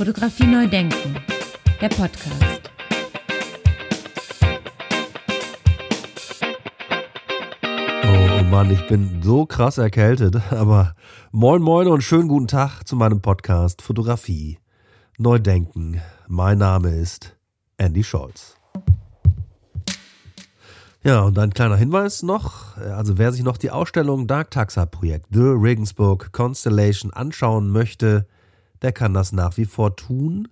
Fotografie neu denken, der Podcast. Oh Mann, ich bin so krass erkältet, aber moin moin und schönen guten Tag zu meinem Podcast Fotografie neu denken. Mein Name ist Andy Scholz. Ja, und ein kleiner Hinweis noch, also wer sich noch die Ausstellung Dark Taxa Projekt The Regensburg Constellation anschauen möchte, der kann das nach wie vor tun.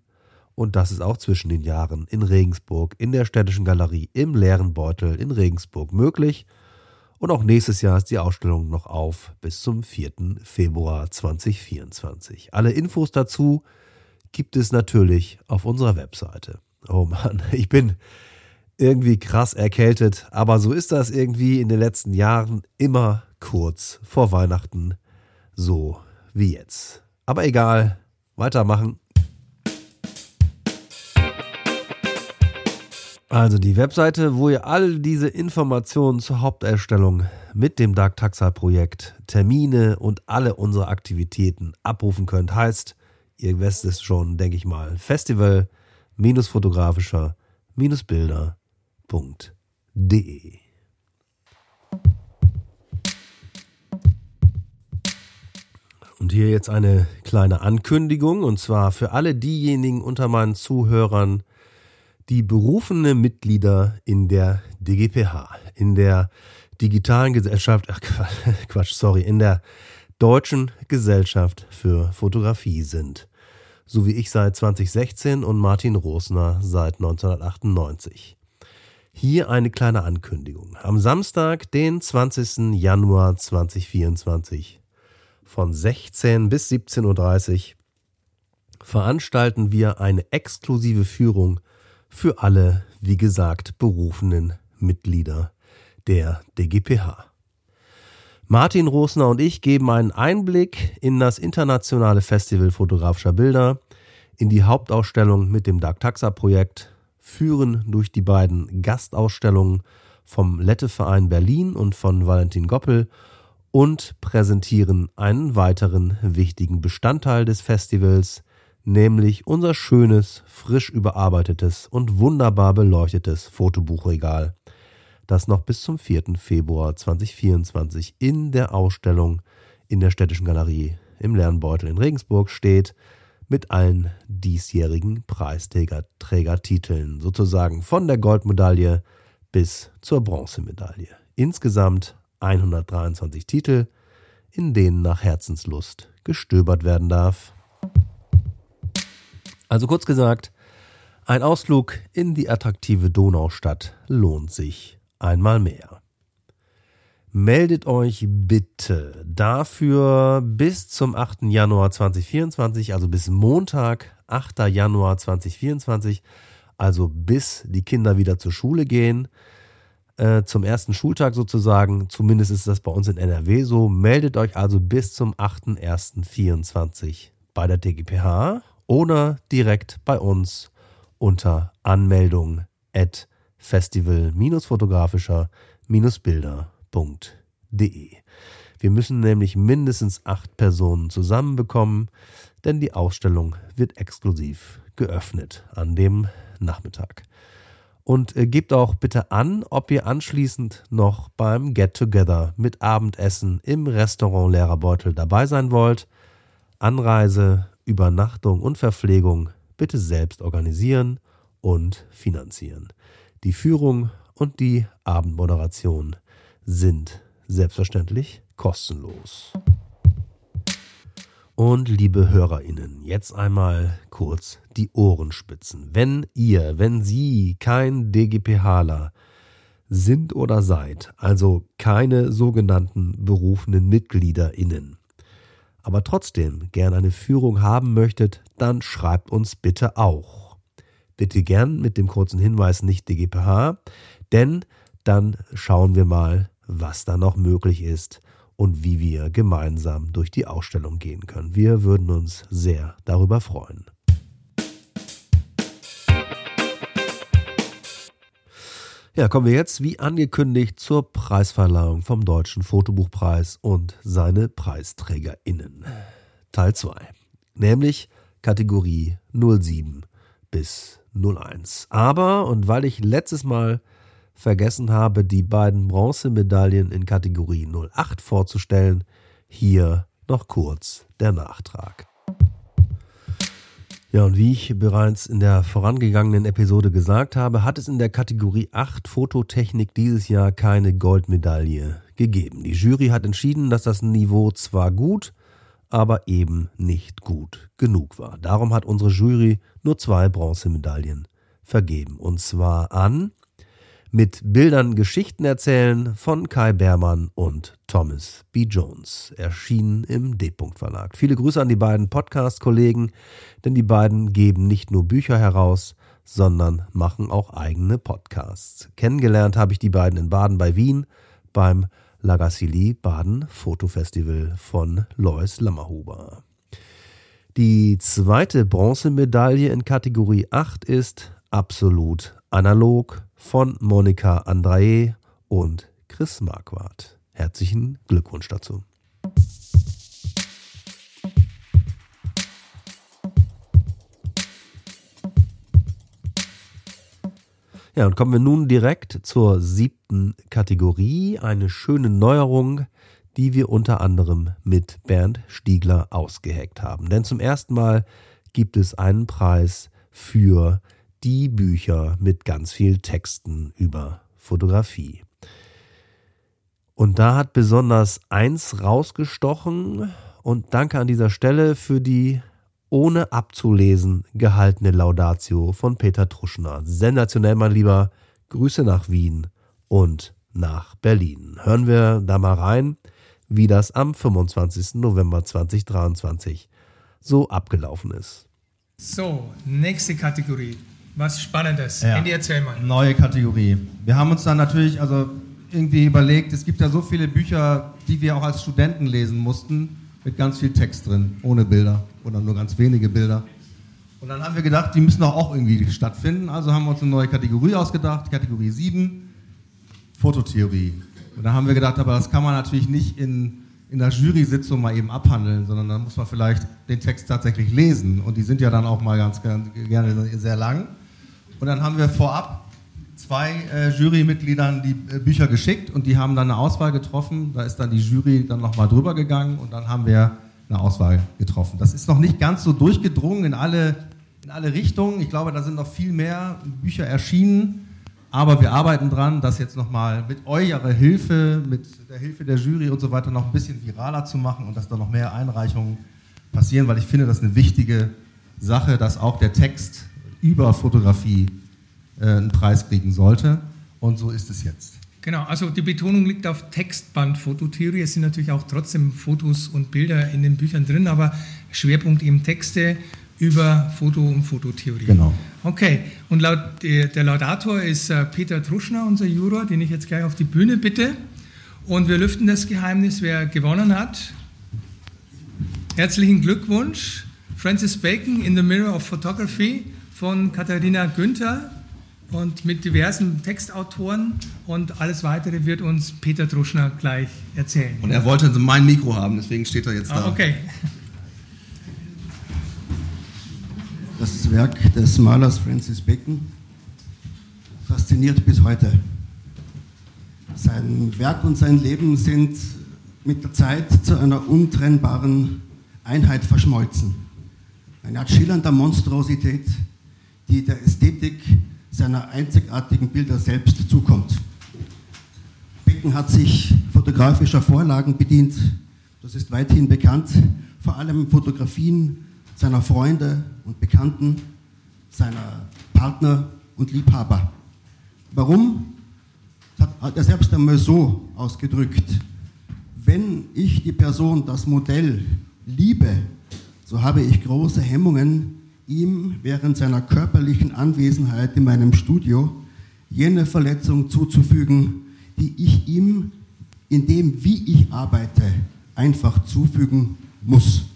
Und das ist auch zwischen den Jahren in Regensburg, in der Städtischen Galerie, im leeren Beutel in Regensburg möglich. Und auch nächstes Jahr ist die Ausstellung noch auf bis zum 4. Februar 2024. Alle Infos dazu gibt es natürlich auf unserer Webseite. Oh Mann, ich bin irgendwie krass erkältet, aber so ist das irgendwie in den letzten Jahren immer kurz vor Weihnachten, so wie jetzt. Aber egal, weitermachen. Also die Webseite, wo ihr all diese Informationen zur Haupterstellung mit dem Dark Taxa Projekt, Termine und alle unsere Aktivitäten abrufen könnt, heißt, ihr wisst es schon, denke ich mal, festival-fotografischer-bilder.de. Und hier jetzt eine kleine Ankündigung, und zwar für alle diejenigen unter meinen Zuhörern, die berufene Mitglieder in der DGPH, in der digitalen Gesellschaft, ach Quatsch, sorry, in der Deutschen Gesellschaft für Fotografie sind. So wie ich seit 2016 und Martin Rosner seit 1998. Hier eine kleine Ankündigung. Am Samstag, den 20. Januar 2024 von 16 bis 17.30 Uhr veranstalten wir eine exklusive Führung für alle, wie gesagt, berufenen Mitglieder der DGPH. Martin Rosner und ich geben einen Einblick in das internationale Festival fotografischer Bilder, in die Hauptausstellung mit dem Dark Taxa Projekt, führen durch die beiden Gastausstellungen vom Letteverein Berlin und von Valentin Goppel und präsentieren einen weiteren wichtigen Bestandteil des Festivals, nämlich unser schönes, frisch überarbeitetes und wunderbar beleuchtetes Fotobuchregal, das noch bis zum 4. Februar 2024 in der Ausstellung in der Städtischen Galerie im Lernbeutel in Regensburg steht, mit allen diesjährigen Preisträgertiteln, sozusagen von der Goldmedaille bis zur Bronzemedaille. Insgesamt 123 Titel, in denen nach Herzenslust gestöbert werden darf. Also kurz gesagt, ein Ausflug in die attraktive Donaustadt lohnt sich einmal mehr. Meldet euch bitte dafür bis zum 8. Januar 2024, also bis Montag, 8. Januar 2024, also bis die Kinder wieder zur Schule gehen, äh, zum ersten Schultag sozusagen, zumindest ist das bei uns in NRW so. Meldet euch also bis zum 8.1.24 bei der DGPH oder direkt bei uns unter Anmeldung at festival-fotografischer-bilder.de. Wir müssen nämlich mindestens acht Personen zusammenbekommen, denn die Ausstellung wird exklusiv geöffnet an dem Nachmittag. Und äh, gebt auch bitte an, ob ihr anschließend noch beim Get Together mit Abendessen im Restaurant Lehrerbeutel dabei sein wollt. Anreise Übernachtung und Verpflegung bitte selbst organisieren und finanzieren. Die Führung und die Abendmoderation sind selbstverständlich kostenlos. Und liebe Hörerinnen, jetzt einmal kurz die Ohrenspitzen. Wenn ihr, wenn Sie kein DGPHler sind oder seid, also keine sogenannten berufenen MitgliederInnen, aber trotzdem gern eine Führung haben möchtet, dann schreibt uns bitte auch. Bitte gern mit dem kurzen Hinweis nicht DGPH, denn dann schauen wir mal, was da noch möglich ist und wie wir gemeinsam durch die Ausstellung gehen können. Wir würden uns sehr darüber freuen. Ja, kommen wir jetzt wie angekündigt zur Preisverleihung vom Deutschen Fotobuchpreis und seine PreisträgerInnen. Teil 2. Nämlich Kategorie 07 bis 01. Aber, und weil ich letztes Mal vergessen habe, die beiden Bronzemedaillen in Kategorie 08 vorzustellen, hier noch kurz der Nachtrag. Ja, und wie ich bereits in der vorangegangenen Episode gesagt habe, hat es in der Kategorie 8 Fototechnik dieses Jahr keine Goldmedaille gegeben. Die Jury hat entschieden, dass das Niveau zwar gut, aber eben nicht gut genug war. Darum hat unsere Jury nur zwei Bronzemedaillen vergeben. Und zwar an mit Bildern Geschichten erzählen von Kai Beermann und Thomas B. Jones, erschienen im D-Punkt Verlag. Viele Grüße an die beiden Podcast-Kollegen, denn die beiden geben nicht nur Bücher heraus, sondern machen auch eigene Podcasts. Kennengelernt habe ich die beiden in Baden bei Wien beim Lagassili Baden Fotofestival von Lois Lammerhuber. Die zweite Bronzemedaille in Kategorie 8 ist absolut analog von Monika Andrae und Chris Marquardt. Herzlichen Glückwunsch dazu. Ja, und kommen wir nun direkt zur siebten Kategorie, eine schöne Neuerung, die wir unter anderem mit Bernd Stiegler ausgeheckt haben. Denn zum ersten Mal gibt es einen Preis für die Bücher mit ganz viel Texten über Fotografie. Und da hat besonders eins rausgestochen und danke an dieser Stelle für die ohne abzulesen gehaltene Laudatio von Peter Truschner. Sensationell, mein Lieber. Grüße nach Wien und nach Berlin. Hören wir da mal rein, wie das am 25. November 2023 so abgelaufen ist. So, nächste Kategorie was Spannendes. Ja. Andy, erzähl mal. Neue Kategorie. Wir haben uns dann natürlich also irgendwie überlegt, es gibt ja so viele Bücher, die wir auch als Studenten lesen mussten, mit ganz viel Text drin, ohne Bilder oder nur ganz wenige Bilder. Und dann haben wir gedacht, die müssen doch auch irgendwie stattfinden. Also haben wir uns eine neue Kategorie ausgedacht, Kategorie 7, Fototheorie. Und dann haben wir gedacht, aber das kann man natürlich nicht in, in der Jury-Sitzung mal eben abhandeln, sondern dann muss man vielleicht den Text tatsächlich lesen. Und die sind ja dann auch mal ganz gerne sehr lang. Und dann haben wir vorab zwei äh, Jurymitgliedern die äh, Bücher geschickt und die haben dann eine Auswahl getroffen. Da ist dann die Jury dann nochmal drüber gegangen und dann haben wir eine Auswahl getroffen. Das ist noch nicht ganz so durchgedrungen in alle, in alle Richtungen. Ich glaube, da sind noch viel mehr Bücher erschienen. Aber wir arbeiten dran, das jetzt nochmal mit eurer Hilfe, mit der Hilfe der Jury und so weiter noch ein bisschen viraler zu machen und dass da noch mehr Einreichungen passieren, weil ich finde, das ist eine wichtige Sache, dass auch der Text über Fotografie äh, einen Preis kriegen sollte. Und so ist es jetzt. Genau, also die Betonung liegt auf Textbandfototheorie. Es sind natürlich auch trotzdem Fotos und Bilder in den Büchern drin, aber Schwerpunkt eben Texte über Foto und Fototheorie. Genau. Okay, und laut, der Laudator ist äh, Peter Truschner, unser Juror, den ich jetzt gleich auf die Bühne bitte. Und wir lüften das Geheimnis, wer gewonnen hat. Herzlichen Glückwunsch. Francis Bacon in the Mirror of Photography von Katharina Günther und mit diversen Textautoren und alles weitere wird uns Peter Truschner gleich erzählen. Und er wollte mein Mikro haben, deswegen steht er jetzt ah, da. Okay. Das Werk des Malers Francis Bacon fasziniert bis heute. Sein Werk und sein Leben sind mit der Zeit zu einer untrennbaren Einheit verschmolzen. Eine Art schillernder Monstrosität, die der Ästhetik seiner einzigartigen Bilder selbst zukommt. Becken hat sich fotografischer Vorlagen bedient, das ist weithin bekannt, vor allem Fotografien seiner Freunde und Bekannten, seiner Partner und Liebhaber. Warum? Hat er selbst einmal so ausgedrückt. Wenn ich die Person, das Modell liebe, so habe ich große Hemmungen, ihm während seiner körperlichen Anwesenheit in meinem Studio jene Verletzung zuzufügen, die ich ihm in dem, wie ich arbeite, einfach zufügen muss.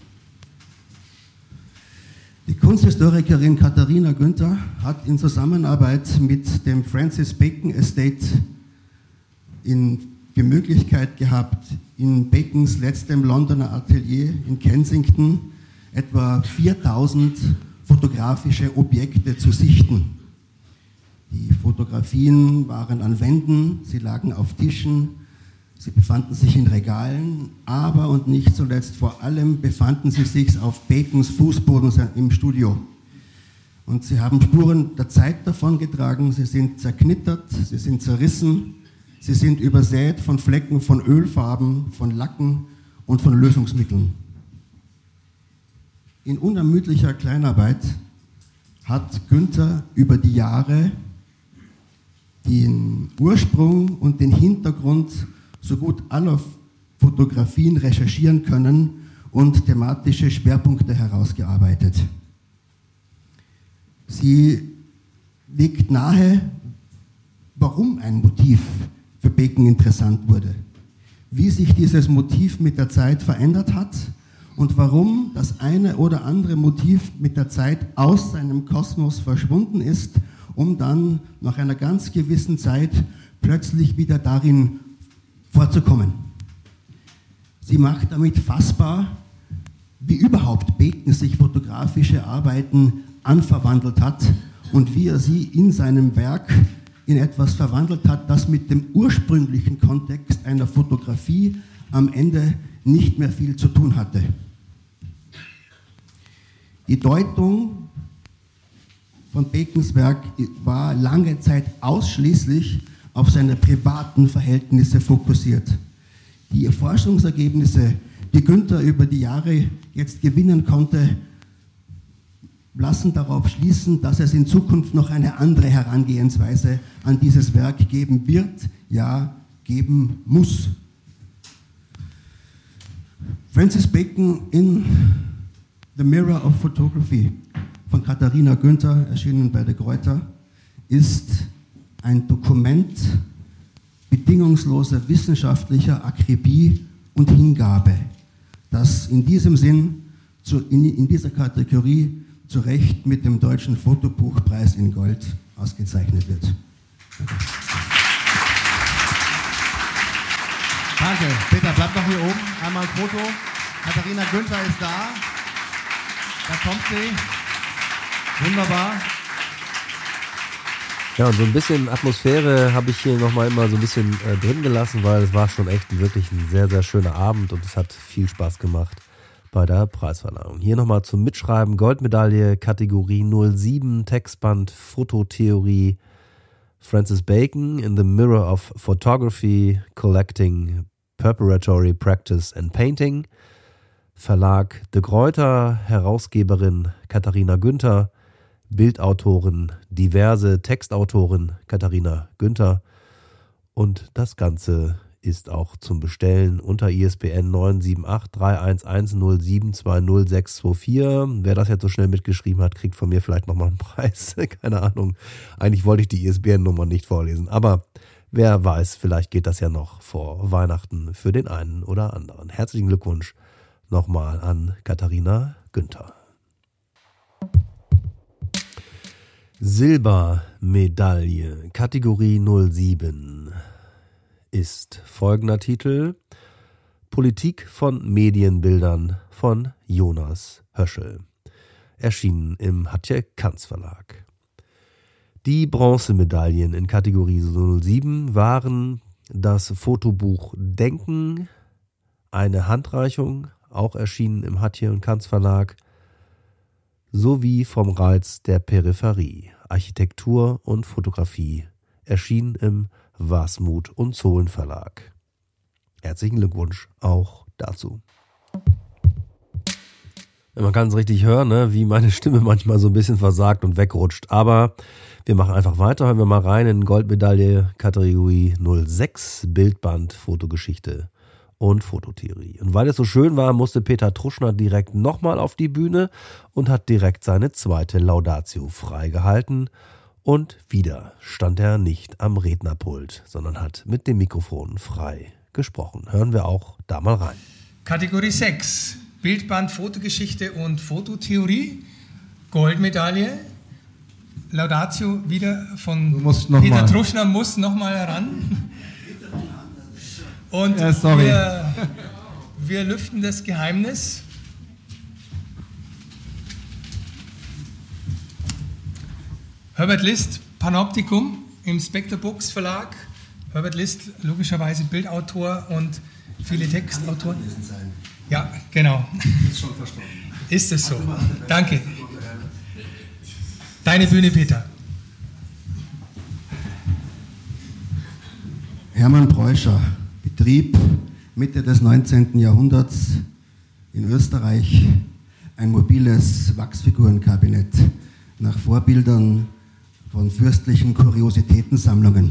Die Kunsthistorikerin Katharina Günther hat in Zusammenarbeit mit dem Francis Bacon Estate die Möglichkeit gehabt, in Bacons letztem Londoner Atelier in Kensington etwa 4000 fotografische Objekte zu sichten. Die Fotografien waren an Wänden, sie lagen auf Tischen, sie befanden sich in Regalen, aber und nicht zuletzt vor allem befanden sie sich auf Bacons Fußboden im Studio. Und sie haben Spuren der Zeit davongetragen, sie sind zerknittert, sie sind zerrissen, sie sind übersät von Flecken von Ölfarben, von Lacken und von Lösungsmitteln. In unermüdlicher Kleinarbeit hat Günther über die Jahre den Ursprung und den Hintergrund so gut aller Fotografien recherchieren können und thematische Schwerpunkte herausgearbeitet. Sie legt nahe, warum ein Motiv für Bacon interessant wurde, wie sich dieses Motiv mit der Zeit verändert hat und warum das eine oder andere Motiv mit der Zeit aus seinem Kosmos verschwunden ist, um dann nach einer ganz gewissen Zeit plötzlich wieder darin vorzukommen. Sie macht damit fassbar, wie überhaupt Bacon sich fotografische Arbeiten anverwandelt hat und wie er sie in seinem Werk in etwas verwandelt hat, das mit dem ursprünglichen Kontext einer Fotografie am Ende nicht mehr viel zu tun hatte. Die Deutung von Bacons Werk war lange Zeit ausschließlich auf seine privaten Verhältnisse fokussiert. Die Forschungsergebnisse, die Günther über die Jahre jetzt gewinnen konnte, lassen darauf schließen, dass es in Zukunft noch eine andere Herangehensweise an dieses Werk geben wird, ja geben muss. Francis Bacon in The Mirror of Photography von Katharina Günther, erschienen bei der Kräuter, ist ein Dokument bedingungsloser wissenschaftlicher Akribie und Hingabe, das in diesem Sinn in dieser Kategorie zu Recht mit dem Deutschen Fotobuchpreis in Gold ausgezeichnet wird. Danke. Danke. Peter, bleib doch hier oben. Einmal ein Foto. Katharina Günther ist da. Da kommt sie. Wunderbar. Ja, und so ein bisschen Atmosphäre habe ich hier nochmal immer so ein bisschen äh, drin gelassen, weil es war schon echt wirklich ein sehr, sehr schöner Abend und es hat viel Spaß gemacht bei der Preisverleihung. Hier nochmal zum Mitschreiben. Goldmedaille, Kategorie 07, Textband, Fototheorie. Francis Bacon in the Mirror of Photography, Collecting, Preparatory Practice and Painting. Verlag De Gruyter, Herausgeberin Katharina Günther, Bildautorin, diverse Textautorin Katharina Günther. Und das Ganze ist auch zum Bestellen unter ISBN 978-3110720624. Wer das jetzt so schnell mitgeschrieben hat, kriegt von mir vielleicht nochmal einen Preis. Keine Ahnung. Eigentlich wollte ich die ISBN-Nummer nicht vorlesen. Aber wer weiß, vielleicht geht das ja noch vor Weihnachten für den einen oder anderen. Herzlichen Glückwunsch nochmal an Katharina Günther. Silbermedaille, Kategorie 07 ist folgender Titel Politik von Medienbildern von Jonas Höschel. Erschienen im Hatje Kanz Verlag. Die Bronzemedaillen in Kategorie 07 waren das Fotobuch Denken, eine Handreichung, auch erschienen im Hatje und Kanz Verlag, sowie vom Reiz der Peripherie, Architektur und Fotografie, erschienen im Wasmut und Zohlen Verlag. Herzlichen Glückwunsch auch dazu. Man kann es richtig hören, ne, wie meine Stimme manchmal so ein bisschen versagt und wegrutscht. Aber wir machen einfach weiter. Hören wir mal rein in Goldmedaille Kategorie 06 Bildband Fotogeschichte und Fototheorie. Und weil es so schön war, musste Peter Truschner direkt nochmal auf die Bühne und hat direkt seine zweite Laudatio freigehalten. Und wieder stand er nicht am Rednerpult, sondern hat mit dem Mikrofon frei gesprochen. Hören wir auch da mal rein. Kategorie 6, Bildband, Fotogeschichte und Fototheorie, Goldmedaille. Laudatio wieder von Peter mal. Truschner muss nochmal heran. Und ja, wir, wir lüften das Geheimnis. Herbert List, Panoptikum im Spectre Books Verlag. Herbert List, logischerweise Bildautor und viele Textautoren. Ja, genau. Ist schon verstanden. Ist es so. Danke. Deine Bühne, Peter. Hermann Preuscher betrieb Mitte des 19. Jahrhunderts in Österreich ein mobiles Wachsfigurenkabinett nach Vorbildern von fürstlichen Kuriositätensammlungen.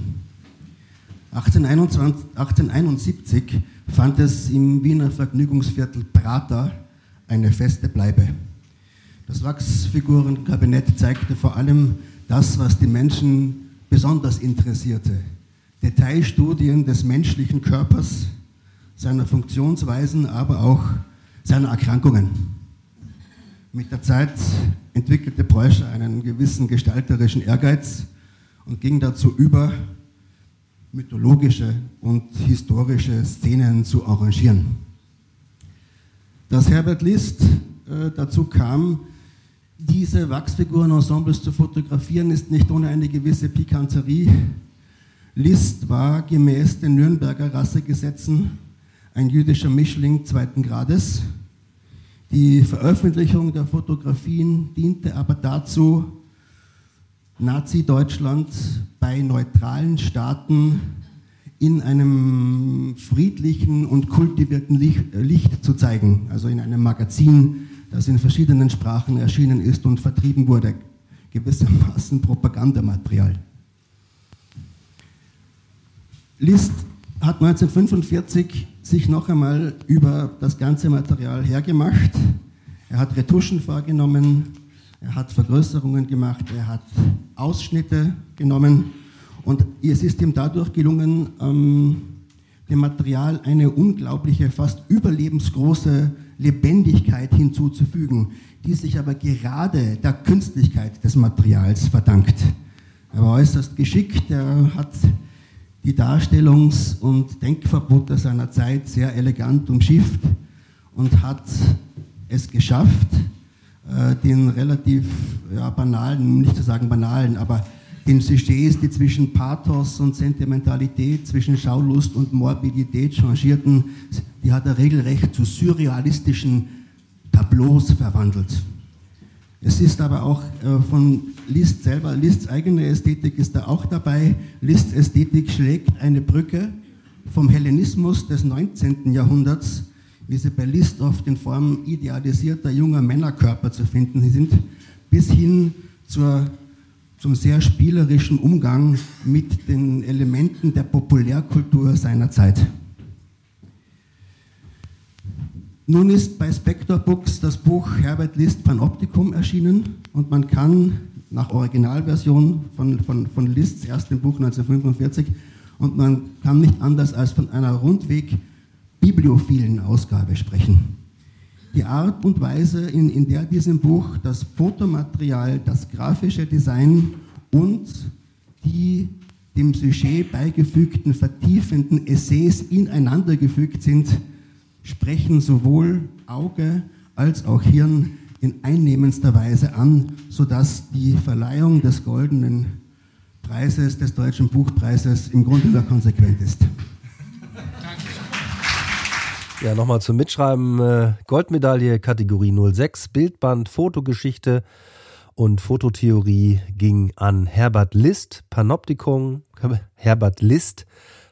1821, 1871 fand es im Wiener Vergnügungsviertel Prater eine feste Bleibe. Das Wachsfigurenkabinett zeigte vor allem das, was die Menschen besonders interessierte. Detailstudien des menschlichen Körpers, seiner Funktionsweisen, aber auch seiner Erkrankungen. Mit der Zeit entwickelte Preuscher einen gewissen gestalterischen Ehrgeiz und ging dazu über, mythologische und historische Szenen zu arrangieren. Dass Herbert List äh, dazu kam, diese Wachsfigurenensembles zu fotografieren, ist nicht ohne eine gewisse Pikanterie. List war gemäß den Nürnberger Rassegesetzen ein jüdischer Mischling zweiten Grades. Die Veröffentlichung der Fotografien diente aber dazu, Nazi-Deutschland bei neutralen Staaten in einem friedlichen und kultivierten Licht, Licht, zu zeigen, also in einem Magazin, das in verschiedenen Sprachen erschienen ist und vertrieben wurde, gewissermaßen Propagandamaterial. List hat 1945 sich noch einmal über das ganze Material hergemacht. Er hat Retuschen vorgenommen, er hat Vergrößerungen gemacht, er hat Ausschnitte genommen und es ist ihm dadurch gelungen, ähm, dem Material eine unglaubliche, fast überlebensgroße Lebendigkeit hinzuzufügen, die sich aber gerade der Künstlichkeit des Materials verdankt. Er war äußerst geschickt, er hat die Darstellungs- und Denkverbote seiner Zeit sehr elegant umschifft und hat es geschafft, äh, den relativ ja, banalen, nicht zu sagen banalen, aber den Sujets, die zwischen Pathos und Sentimentalität, zwischen Schaulust und Morbidität changierten, die hat er regelrecht zu surrealistischen Tableaus verwandelt. Es ist aber auch äh, von Liszt selber, Liszts eigene Ästhetik ist da auch dabei. Liszts Ästhetik schlägt eine Brücke vom Hellenismus des 19. Jahrhunderts, wie sie bei Liszt oft in Form idealisierter junger Männerkörper zu finden sind, bis hin zur, zum sehr spielerischen Umgang mit den Elementen der Populärkultur seiner Zeit. Nun ist bei Spector Books das Buch Herbert List Panoptikum erschienen und man kann nach Originalversion von, von, von Lists erstem Buch 1945 und man kann nicht anders als von einer rundweg bibliophilen Ausgabe sprechen. Die Art und Weise, in, in der diesem Buch das Fotomaterial, das grafische Design und die dem Sujet beigefügten vertiefenden Essays ineinandergefügt sind, sprechen sowohl Auge als auch Hirn in einnehmendster Weise an, sodass die Verleihung des goldenen Preises, des Deutschen Buchpreises, im Grunde nur konsequent ist. Ja, nochmal zum Mitschreiben. Äh, Goldmedaille Kategorie 06, Bildband, Fotogeschichte und Fototheorie ging an Herbert List, Panoptikum, Herbert List,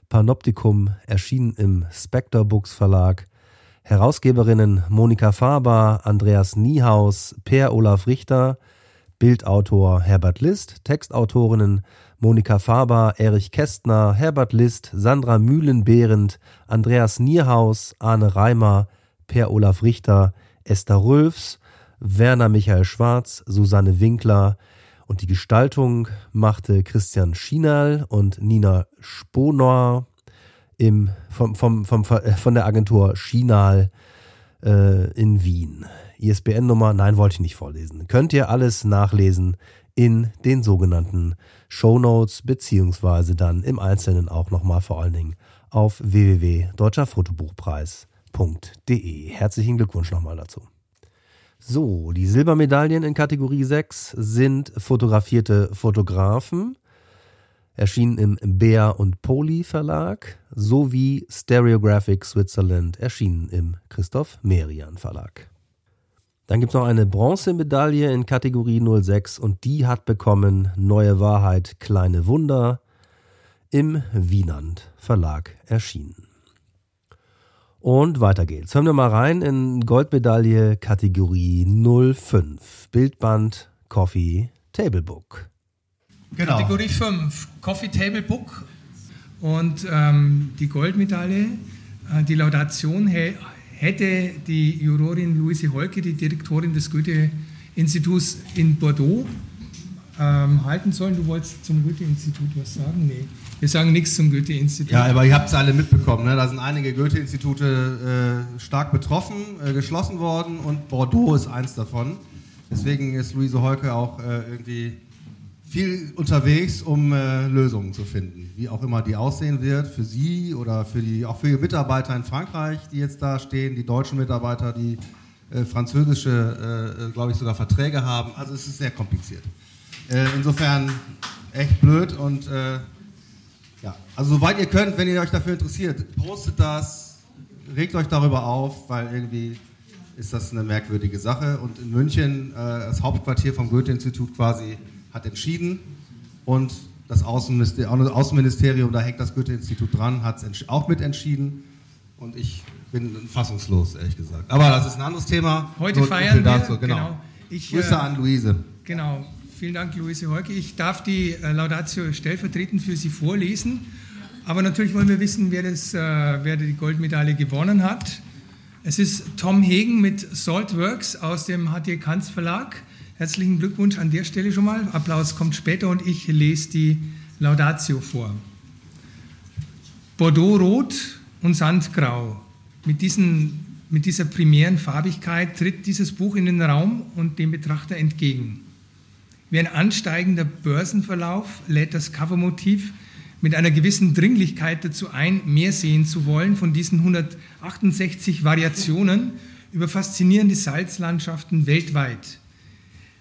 Panoptikum erschienen im Spectre Books Verlag Herausgeberinnen Monika Faber, Andreas Niehaus, Per Olaf Richter, Bildautor Herbert List, Textautorinnen Monika Faber, Erich Kästner, Herbert List, Sandra Mühlen-Behrendt, Andreas Niehaus, Arne Reimer, Per Olaf Richter, Esther Rülfs, Werner Michael Schwarz, Susanne Winkler und die Gestaltung machte Christian Schienal und Nina Sponor im, vom, vom, vom, äh, von der Agentur Shinal äh, in Wien. ISBN-Nummer, nein, wollte ich nicht vorlesen. Könnt ihr alles nachlesen in den sogenannten Show Notes beziehungsweise dann im Einzelnen auch nochmal vor allen Dingen auf www.deutscherfotobuchpreis.de. Herzlichen Glückwunsch nochmal dazu. So, die Silbermedaillen in Kategorie 6 sind fotografierte Fotografen, erschienen im Bär und Poli Verlag, sowie Stereographic Switzerland, erschienen im Christoph Merian Verlag. Dann gibt es noch eine Bronzemedaille in Kategorie 06 und die hat bekommen Neue Wahrheit, kleine Wunder im Wienand Verlag erschienen. Und weiter geht's. Hören wir mal rein in Goldmedaille Kategorie 05. Bildband Coffee Table Book. Genau. Kategorie 5, Coffee Table Book. Und ähm, die Goldmedaille, äh, die Laudation hätte die Jurorin Luise Holke, die Direktorin des Goethe-Instituts in Bordeaux, ähm, halten sollen. Du wolltest zum Goethe-Institut was sagen? Nee. Wir sagen nichts zum Goethe-Institut. Ja, aber ihr habt es alle mitbekommen. Ne? Da sind einige Goethe-Institute äh, stark betroffen, äh, geschlossen worden und Bordeaux ist eins davon. Deswegen ist Luise Holke auch äh, irgendwie viel unterwegs, um äh, Lösungen zu finden. Wie auch immer die aussehen wird, für sie oder für die, auch für ihre Mitarbeiter in Frankreich, die jetzt da stehen, die deutschen Mitarbeiter, die äh, französische, äh, glaube ich, sogar Verträge haben. Also es ist sehr kompliziert. insofern echt blöd und ja, also soweit ihr könnt, wenn ihr euch dafür interessiert, postet das, regt euch darüber auf, weil irgendwie ist das eine merkwürdige Sache. Und in München, äh, das Hauptquartier vom Goethe-Institut quasi, hat entschieden und das Außenministerium, da hängt das Goethe-Institut dran, hat es auch mitentschieden. Und ich bin fassungslos, ehrlich gesagt. Aber das ist ein anderes Thema. Heute feiern wir. Dazu. Genau. genau. Ich, Grüße äh, an Luise. Genau. Vielen Dank, Luise Heuke. Ich darf die äh, Laudatio stellvertretend für Sie vorlesen. Aber natürlich wollen wir wissen, wer, das, äh, wer die Goldmedaille gewonnen hat. Es ist Tom Hegen mit Saltworks aus dem HT Kanz Verlag. Herzlichen Glückwunsch an der Stelle schon mal. Applaus kommt später und ich lese die Laudatio vor. Bordeaux Rot und Sandgrau. Mit, diesen, mit dieser primären Farbigkeit tritt dieses Buch in den Raum und dem Betrachter entgegen. Wie ein ansteigender Börsenverlauf lädt das Covermotiv mit einer gewissen Dringlichkeit dazu ein, mehr sehen zu wollen von diesen 168 Variationen über faszinierende Salzlandschaften weltweit.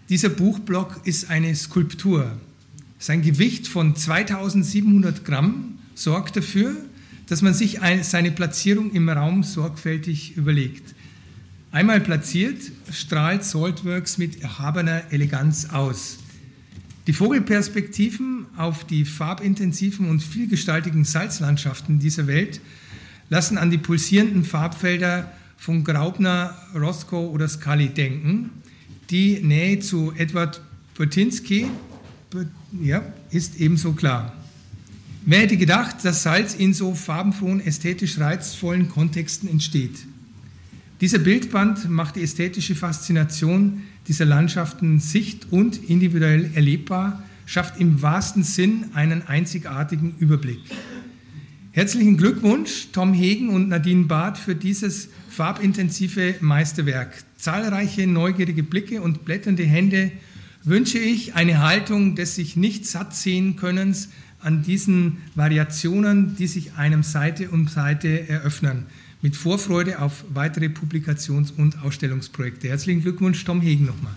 Dieser Buchblock ist eine Skulptur. Sein Gewicht von 2700 Gramm sorgt dafür, dass man sich seine Platzierung im Raum sorgfältig überlegt. Einmal platziert, strahlt Saltworks mit erhabener Eleganz aus. Die Vogelperspektiven auf die farbintensiven und vielgestaltigen Salzlandschaften dieser Welt lassen an die pulsierenden Farbfelder von Graubner, Roscoe oder Scully denken. Die Nähe zu Edward Botinski ja, ist ebenso klar. Wer hätte gedacht, dass Salz in so farbenfrohen, ästhetisch reizvollen Kontexten entsteht? Dieser Bildband macht die ästhetische Faszination dieser Landschaften sicht- und individuell erlebbar, schafft im wahrsten Sinn einen einzigartigen Überblick. Herzlichen Glückwunsch, Tom Hegen und Nadine Barth, für dieses farbintensive Meisterwerk. Zahlreiche neugierige Blicke und blätternde Hände wünsche ich eine Haltung des sich nicht satt sehen Könnens an diesen Variationen, die sich einem Seite um Seite eröffnen mit Vorfreude auf weitere Publikations- und Ausstellungsprojekte. Herzlichen Glückwunsch, Tom Hegen nochmal.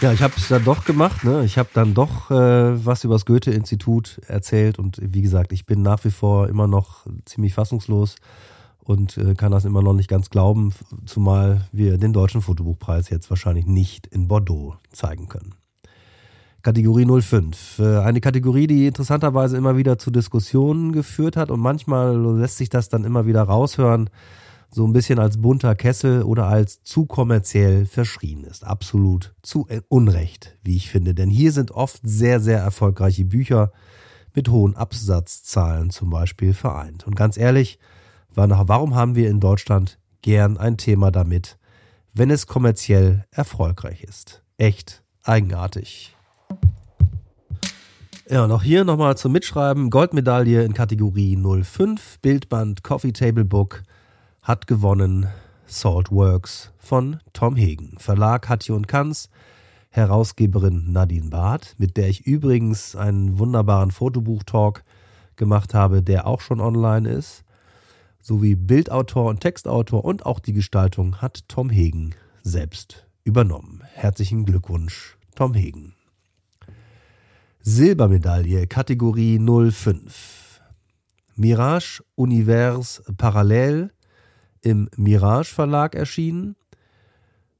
Ja, ich habe es dann doch gemacht. Ne? Ich habe dann doch äh, was über das Goethe-Institut erzählt und wie gesagt, ich bin nach wie vor immer noch ziemlich fassungslos und äh, kann das immer noch nicht ganz glauben, zumal wir den Deutschen Fotobuchpreis jetzt wahrscheinlich nicht in Bordeaux zeigen können. Kategorie 05. Äh, eine Kategorie, die interessanterweise immer wieder zu Diskussionen geführt hat und manchmal lässt sich das dann immer wieder raushören, so ein bisschen als bunter Kessel oder als zu kommerziell verschrien ist. Absolut zu Unrecht, wie ich finde. Denn hier sind oft sehr, sehr erfolgreiche Bücher mit hohen Absatzzahlen zum Beispiel vereint. Und ganz ehrlich, warum haben wir in Deutschland gern ein Thema damit, wenn es kommerziell erfolgreich ist? Echt eigenartig. Ja, und auch hier nochmal zum Mitschreiben. Goldmedaille in Kategorie 05, Bildband Coffee Table Book hat gewonnen Saltworks von Tom Hegen. Verlag Hatje und Kanz, Herausgeberin Nadine Barth, mit der ich übrigens einen wunderbaren Fotobuch-Talk gemacht habe, der auch schon online ist. sowie Bildautor und Textautor und auch die Gestaltung hat Tom Hegen selbst übernommen. Herzlichen Glückwunsch, Tom Hegen. Silbermedaille Kategorie 05. Mirage Univers Parallel im Mirage Verlag erschienen,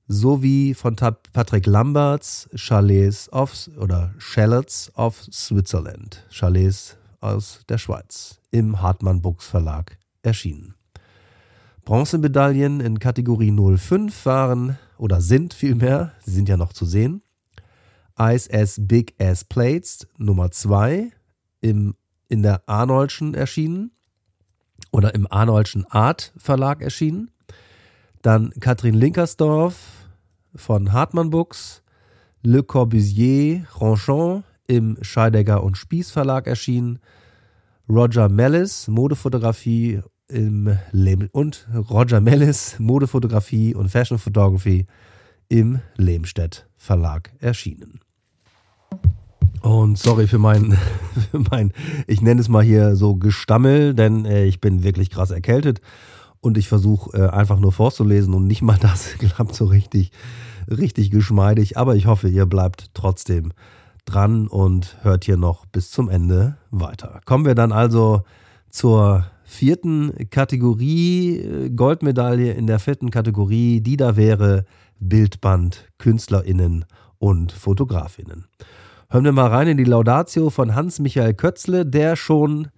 sowie von Patrick Lamberts Chalets of oder Chalets of Switzerland, Chalets aus der Schweiz, im Hartmann Books Verlag erschienen. Bronzemedaillen in Kategorie 05 waren oder sind vielmehr, sie sind ja noch zu sehen, Ice as Big as Plates Nummer 2 im, in der Arnoldschen erschienen oder im Arnoldschen Art Verlag erschienen. Dann Katrin Linkersdorf von Hartmann Books, Le Corbusier Ronchon im Scheidegger und Spieß Verlag erschienen. Roger Mellis Modefotografie im Lehm und Roger Mellis Modefotografie und Fashion Photography im Lehmstedt Verlag erschienen. Und sorry für mein, für mein, ich nenne es mal hier so Gestammel, denn äh, ich bin wirklich krass erkältet und ich versuche äh, einfach nur vorzulesen und nicht mal das klappt so richtig, richtig geschmeidig. Aber ich hoffe, ihr bleibt trotzdem dran und hört hier noch bis zum Ende weiter. Kommen wir dann also zur vierten Kategorie, äh, Goldmedaille in der vierten Kategorie, die da wäre Bildband, KünstlerInnen und FotografInnen. Hören wir mal rein in die Laudatio von Hans-Michael Kötzle, der schon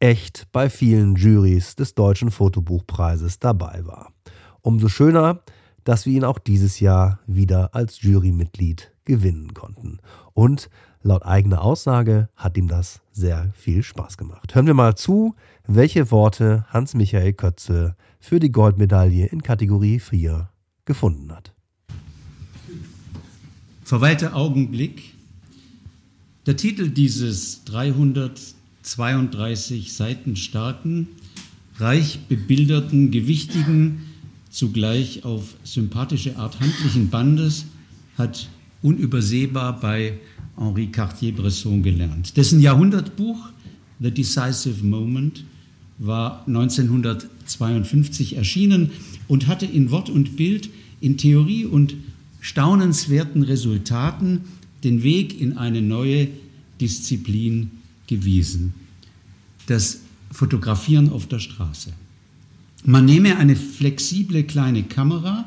echt bei vielen Jurys des Deutschen Fotobuchpreises dabei war. Umso schöner, dass wir ihn auch dieses Jahr wieder als Jurymitglied gewinnen konnten. Und laut eigener Aussage hat ihm das sehr viel Spaß gemacht. Hören wir mal zu, welche Worte Hans-Michael Kötzle für die Goldmedaille in Kategorie 4 gefunden hat. Verweilter Augenblick der Titel dieses 332 Seiten starken, reich bebilderten, gewichtigen, zugleich auf sympathische Art handlichen Bandes hat unübersehbar bei Henri Cartier-Bresson gelernt. Dessen Jahrhundertbuch The Decisive Moment war 1952 erschienen und hatte in Wort und Bild, in Theorie und staunenswerten Resultaten den Weg in eine neue Disziplin gewiesen. Das Fotografieren auf der Straße. Man nehme eine flexible kleine Kamera,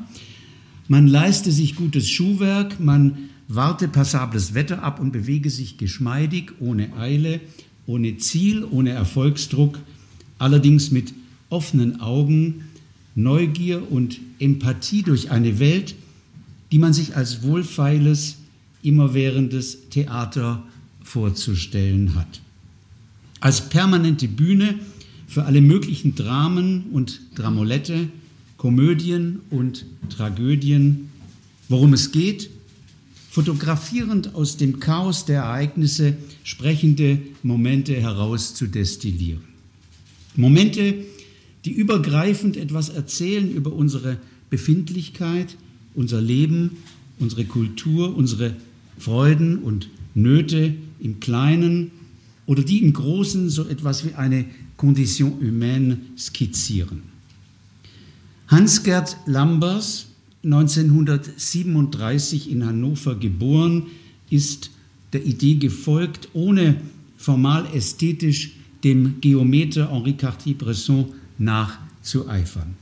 man leiste sich gutes Schuhwerk, man warte passables Wetter ab und bewege sich geschmeidig, ohne Eile, ohne Ziel, ohne Erfolgsdruck, allerdings mit offenen Augen, Neugier und Empathie durch eine Welt, die man sich als wohlfeiles, immerwährendes Theater vorzustellen hat. Als permanente Bühne für alle möglichen Dramen und Dramolette, Komödien und Tragödien, worum es geht, fotografierend aus dem Chaos der Ereignisse sprechende Momente heraus zu destillieren. Momente, die übergreifend etwas erzählen über unsere Befindlichkeit, unser Leben, unsere Kultur, unsere Freuden und Nöte im Kleinen oder die im Großen so etwas wie eine Condition humaine skizzieren. Hans-Gerd Lambers, 1937 in Hannover geboren, ist der Idee gefolgt, ohne formal ästhetisch dem Geometer Henri Cartier-Bresson nachzueifern.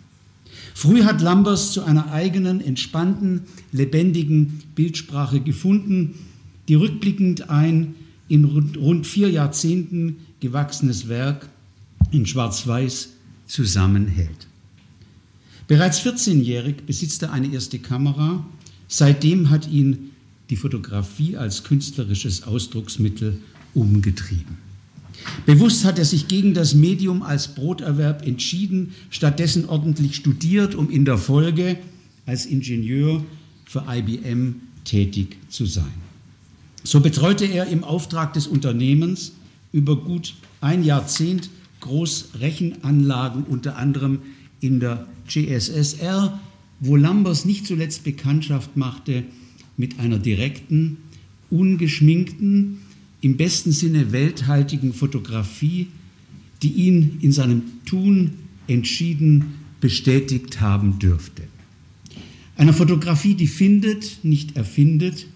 Früh hat Lambers zu einer eigenen, entspannten, lebendigen Bildsprache gefunden, die rückblickend ein in rund vier Jahrzehnten gewachsenes Werk in Schwarz-Weiß zusammenhält. Bereits 14-jährig besitzt er eine erste Kamera. Seitdem hat ihn die Fotografie als künstlerisches Ausdrucksmittel umgetrieben. Bewusst hat er sich gegen das Medium als Broterwerb entschieden, stattdessen ordentlich studiert, um in der Folge als Ingenieur für IBM tätig zu sein. So betreute er im Auftrag des Unternehmens über gut ein Jahrzehnt Großrechenanlagen, unter anderem in der GSSR, wo Lambers nicht zuletzt Bekanntschaft machte mit einer direkten, ungeschminkten, im besten Sinne welthaltigen Fotografie, die ihn in seinem Tun entschieden bestätigt haben dürfte. Eine Fotografie, die findet, nicht erfindet,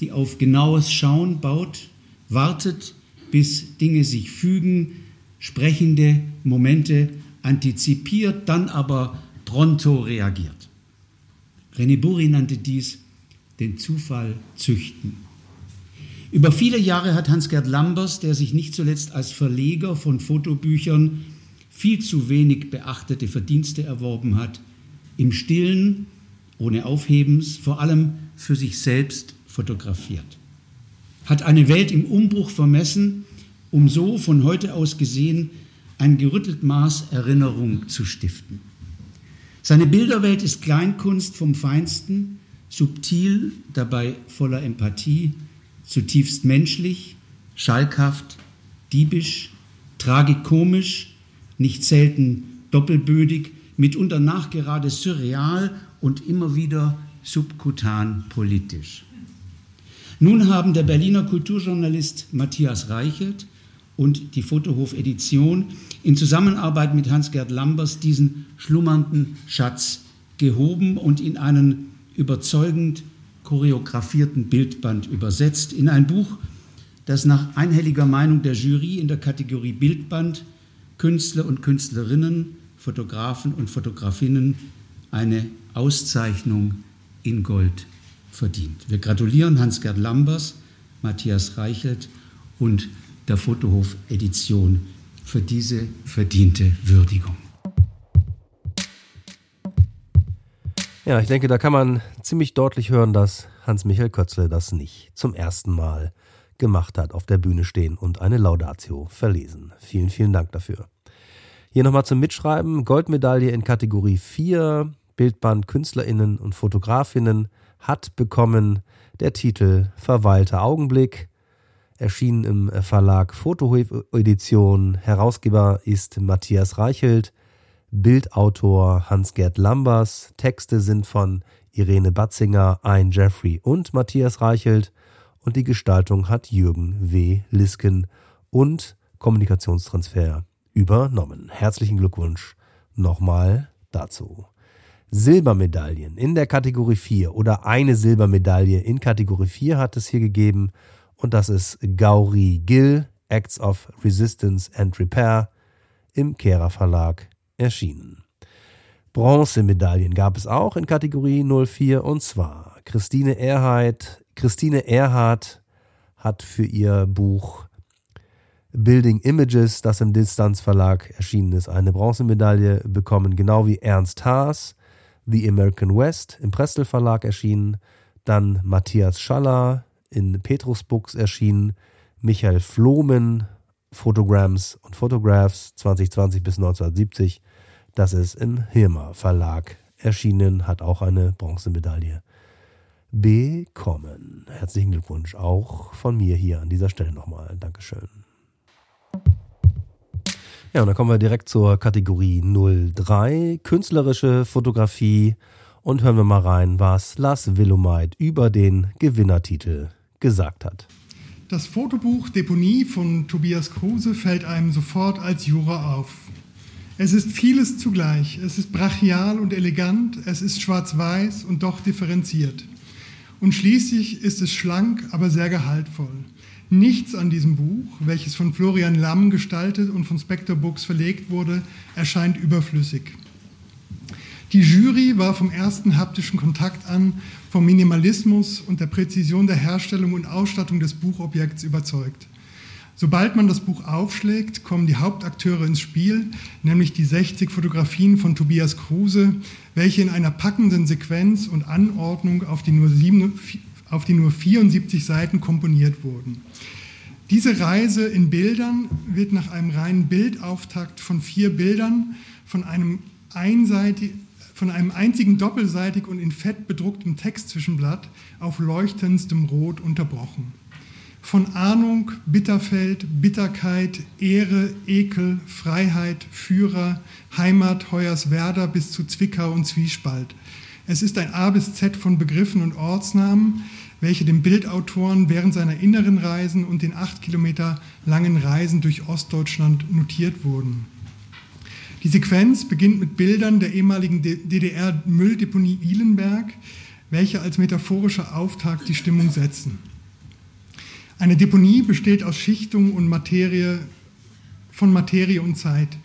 die auf genaues Schauen baut, wartet, bis Dinge sich fügen, sprechende Momente antizipiert, dann aber pronto reagiert. René Burri nannte dies den Zufall züchten. Über viele Jahre hat Hans-Gerd Lambers, der sich nicht zuletzt als Verleger von Fotobüchern viel zu wenig beachtete Verdienste erworben hat, im stillen, ohne Aufhebens, vor allem für sich selbst fotografiert. Hat eine Welt im Umbruch vermessen, um so von heute aus gesehen ein gerüttelt Maß Erinnerung zu stiften. Seine Bilderwelt ist Kleinkunst vom Feinsten, subtil, dabei voller Empathie, zutiefst menschlich, schalkhaft, diebisch, tragikomisch, nicht selten doppelbödig, mitunter nachgerade surreal und immer wieder subkutan politisch. Nun haben der Berliner Kulturjournalist Matthias Reichelt und die Fotohof Edition in Zusammenarbeit mit Hans-Gerd Lambers diesen schlummernden Schatz gehoben und in einen überzeugend choreografierten Bildband übersetzt, in ein Buch, das nach einhelliger Meinung der Jury in der Kategorie Bildband Künstler und Künstlerinnen, Fotografen und Fotografinnen eine Auszeichnung in Gold verdient. Wir gratulieren Hans-Gerd Lambers, Matthias Reichelt und der Fotohof Edition für diese verdiente Würdigung. Ja, ich denke, da kann man ziemlich deutlich hören, dass Hans-Michael Kötzle das nicht zum ersten Mal gemacht hat, auf der Bühne stehen und eine Laudatio verlesen. Vielen, vielen Dank dafür. Hier nochmal zum Mitschreiben. Goldmedaille in Kategorie 4, Bildband KünstlerInnen und Fotografinnen hat bekommen der Titel Verweilter Augenblick. Erschienen im Verlag Fotoedition. Herausgeber ist Matthias Reichelt. Bildautor Hans-Gerd Lambers. Texte sind von Irene Batzinger, Ein Jeffrey und Matthias Reichelt. Und die Gestaltung hat Jürgen W. Lisken und Kommunikationstransfer übernommen. Herzlichen Glückwunsch nochmal dazu. Silbermedaillen in der Kategorie 4 oder eine Silbermedaille in Kategorie 4 hat es hier gegeben und das ist Gauri Gill, Acts of Resistance and Repair im Kehrer Verlag erschienen. Bronzemedaillen gab es auch in Kategorie 04 und zwar Christine Erhardt. Christine Erhardt hat für ihr Buch Building Images, das im Distanz Verlag erschienen ist, eine Bronzemedaille bekommen, genau wie Ernst Haas, The American West im Prestel Verlag erschienen, dann Matthias Schaller in Petrus Books erschienen, Michael Flomen, Photograms und Photographs 2020 bis 1970, das ist im Hirmer Verlag erschienen, hat auch eine Bronzemedaille bekommen. Herzlichen Glückwunsch auch von mir hier an dieser Stelle nochmal. Dankeschön. Ja, und dann kommen wir direkt zur Kategorie 03, künstlerische Fotografie. Und hören wir mal rein, was Lars Willumeit über den Gewinnertitel gesagt hat. Das Fotobuch Deponie von Tobias Kruse fällt einem sofort als Jura auf. Es ist vieles zugleich. Es ist brachial und elegant, es ist schwarz-weiß und doch differenziert. Und schließlich ist es schlank, aber sehr gehaltvoll. Nichts an diesem Buch, welches von Florian Lamm gestaltet und von Spectre Books verlegt wurde, erscheint überflüssig. Die Jury war vom ersten haptischen Kontakt an vom Minimalismus und der Präzision der Herstellung und Ausstattung des Buchobjekts überzeugt. Sobald man das Buch aufschlägt, kommen die Hauptakteure ins Spiel, nämlich die 60 Fotografien von Tobias Kruse, welche in einer packenden Sequenz und Anordnung auf die nur, sieben, auf die nur 74 Seiten komponiert wurden. Diese Reise in Bildern wird nach einem reinen Bildauftakt von vier Bildern von einem, einseitig, von einem einzigen doppelseitig und in Fett bedruckten Textzwischenblatt auf leuchtendstem Rot unterbrochen. Von Ahnung, Bitterfeld, Bitterkeit, Ehre, Ekel, Freiheit, Führer, Heimat, Hoyerswerda bis zu Zwickau und Zwiespalt. Es ist ein A bis Z von Begriffen und Ortsnamen, welche dem Bildautoren während seiner inneren Reisen und den acht Kilometer langen Reisen durch Ostdeutschland notiert wurden. Die Sequenz beginnt mit Bildern der ehemaligen DDR-Mülldeponie Ihlenberg, welche als metaphorischer Auftakt die Stimmung setzen. Eine Deponie besteht aus Schichtung und Materie, von Materie und Zeit.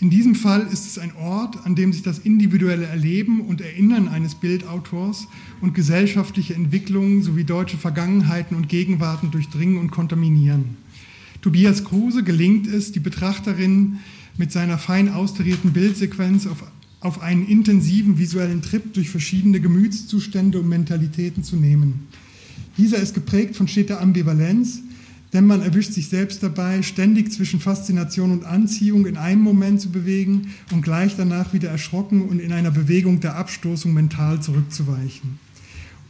In diesem Fall ist es ein Ort, an dem sich das individuelle Erleben und Erinnern eines Bildautors und gesellschaftliche Entwicklungen sowie deutsche Vergangenheiten und Gegenwarten durchdringen und kontaminieren. Tobias Kruse gelingt es, die Betrachterin mit seiner fein austarierten Bildsequenz auf, auf einen intensiven visuellen Trip durch verschiedene Gemütszustände und Mentalitäten zu nehmen. Dieser ist geprägt von steter Ambivalenz, denn man erwischt sich selbst dabei, ständig zwischen Faszination und Anziehung in einem Moment zu bewegen und gleich danach wieder erschrocken und in einer Bewegung der Abstoßung mental zurückzuweichen.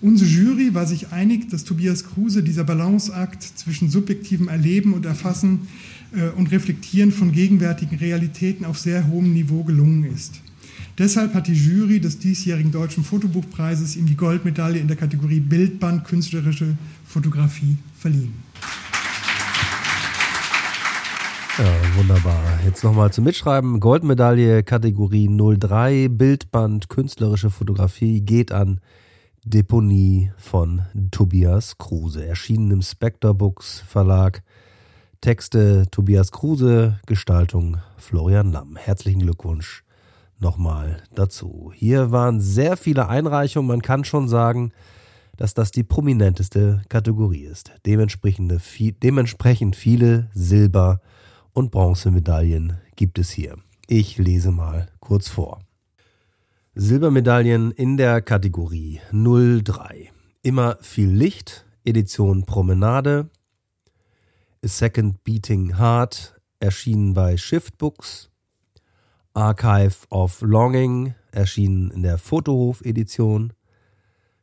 Unsere Jury war sich einig, dass Tobias Kruse dieser Balanceakt zwischen subjektivem Erleben und Erfassen äh, und Reflektieren von gegenwärtigen Realitäten auf sehr hohem Niveau gelungen ist. Deshalb hat die Jury des diesjährigen Deutschen Fotobuchpreises ihm die Goldmedaille in der Kategorie Bildband künstlerische Fotografie verliehen. Ja, wunderbar. Jetzt nochmal zum Mitschreiben. Goldmedaille Kategorie 03 Bildband künstlerische Fotografie geht an Deponie von Tobias Kruse, erschienen im Spectre Books Verlag. Texte Tobias Kruse, Gestaltung Florian Lamm. Herzlichen Glückwunsch nochmal dazu. Hier waren sehr viele Einreichungen. Man kann schon sagen, dass das die prominenteste Kategorie ist. Dementsprechend, dementsprechend viele Silber- und Bronzemedaillen gibt es hier. Ich lese mal kurz vor. Silbermedaillen in der Kategorie 03. Immer viel Licht, Edition Promenade. A Second Beating Heart, erschienen bei Shift Books. Archive of Longing, erschienen in der Fotohof-Edition.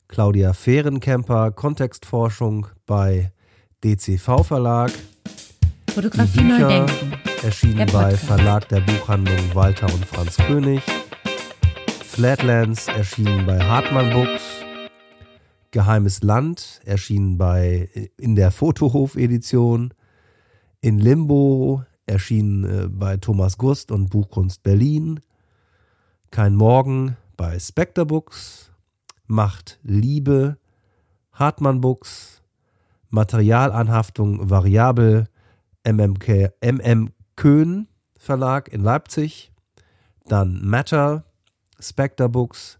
Claudia Fehrenkemper, Kontextforschung bei DCV Verlag. Fotografie neu denken. Erschienen bei Verlag der Buchhandlung Walter und Franz König. Flatlands erschienen bei Hartmann Books. Geheimes Land erschienen bei in der Fotohof-Edition. In Limbo erschienen äh, bei Thomas Gust und Buchkunst Berlin. Kein Morgen bei Spectre Books. Macht Liebe. Hartmann Books. Materialanhaftung variabel. MMK, MM Köhn Verlag in Leipzig. Dann Matter Spectre Books,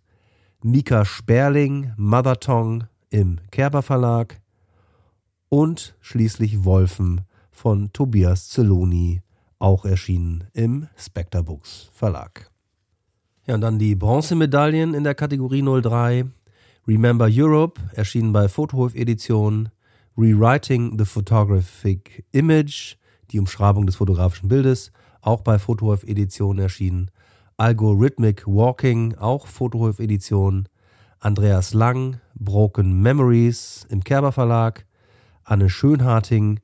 Mika Sperling, Mother Tongue im Kerber Verlag und schließlich Wolfen von Tobias Zeloni, auch erschienen im Spectre Books Verlag. Ja, und dann die Bronzemedaillen in der Kategorie 03. Remember Europe, erschienen bei Fotohof Edition. Rewriting the Photographic Image, die Umschreibung des fotografischen Bildes, auch bei Fotohof Edition erschienen. Algorithmic Walking, auch Fotohof-Edition, Andreas Lang, Broken Memories im Kerber Verlag, Anne Schönharting